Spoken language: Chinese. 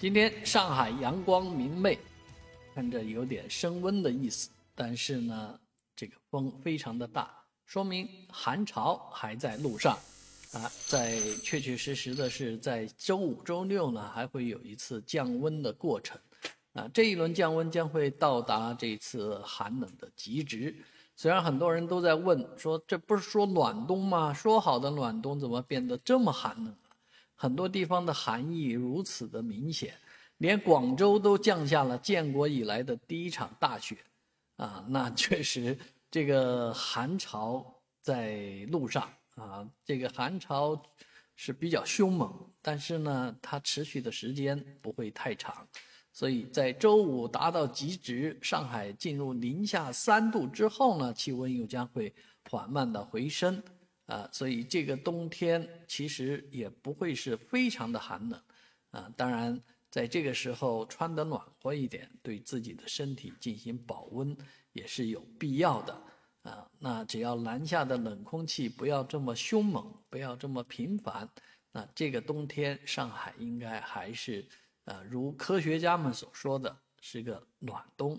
今天上海阳光明媚，看着有点升温的意思，但是呢，这个风非常的大，说明寒潮还在路上，啊，在确确实实的是在周五、周六呢，还会有一次降温的过程，啊，这一轮降温将会到达这次寒冷的极值。虽然很多人都在问说，这不是说暖冬吗？说好的暖冬怎么变得这么寒冷？很多地方的寒意如此的明显，连广州都降下了建国以来的第一场大雪，啊，那确实这个寒潮在路上啊，这个寒潮是比较凶猛，但是呢，它持续的时间不会太长，所以在周五达到极值，上海进入零下三度之后呢，气温又将会缓慢的回升。啊，所以这个冬天其实也不会是非常的寒冷，啊，当然在这个时候穿得暖和一点，对自己的身体进行保温也是有必要的，啊，那只要南下的冷空气不要这么凶猛，不要这么频繁，那这个冬天上海应该还是，呃，如科学家们所说的是个暖冬。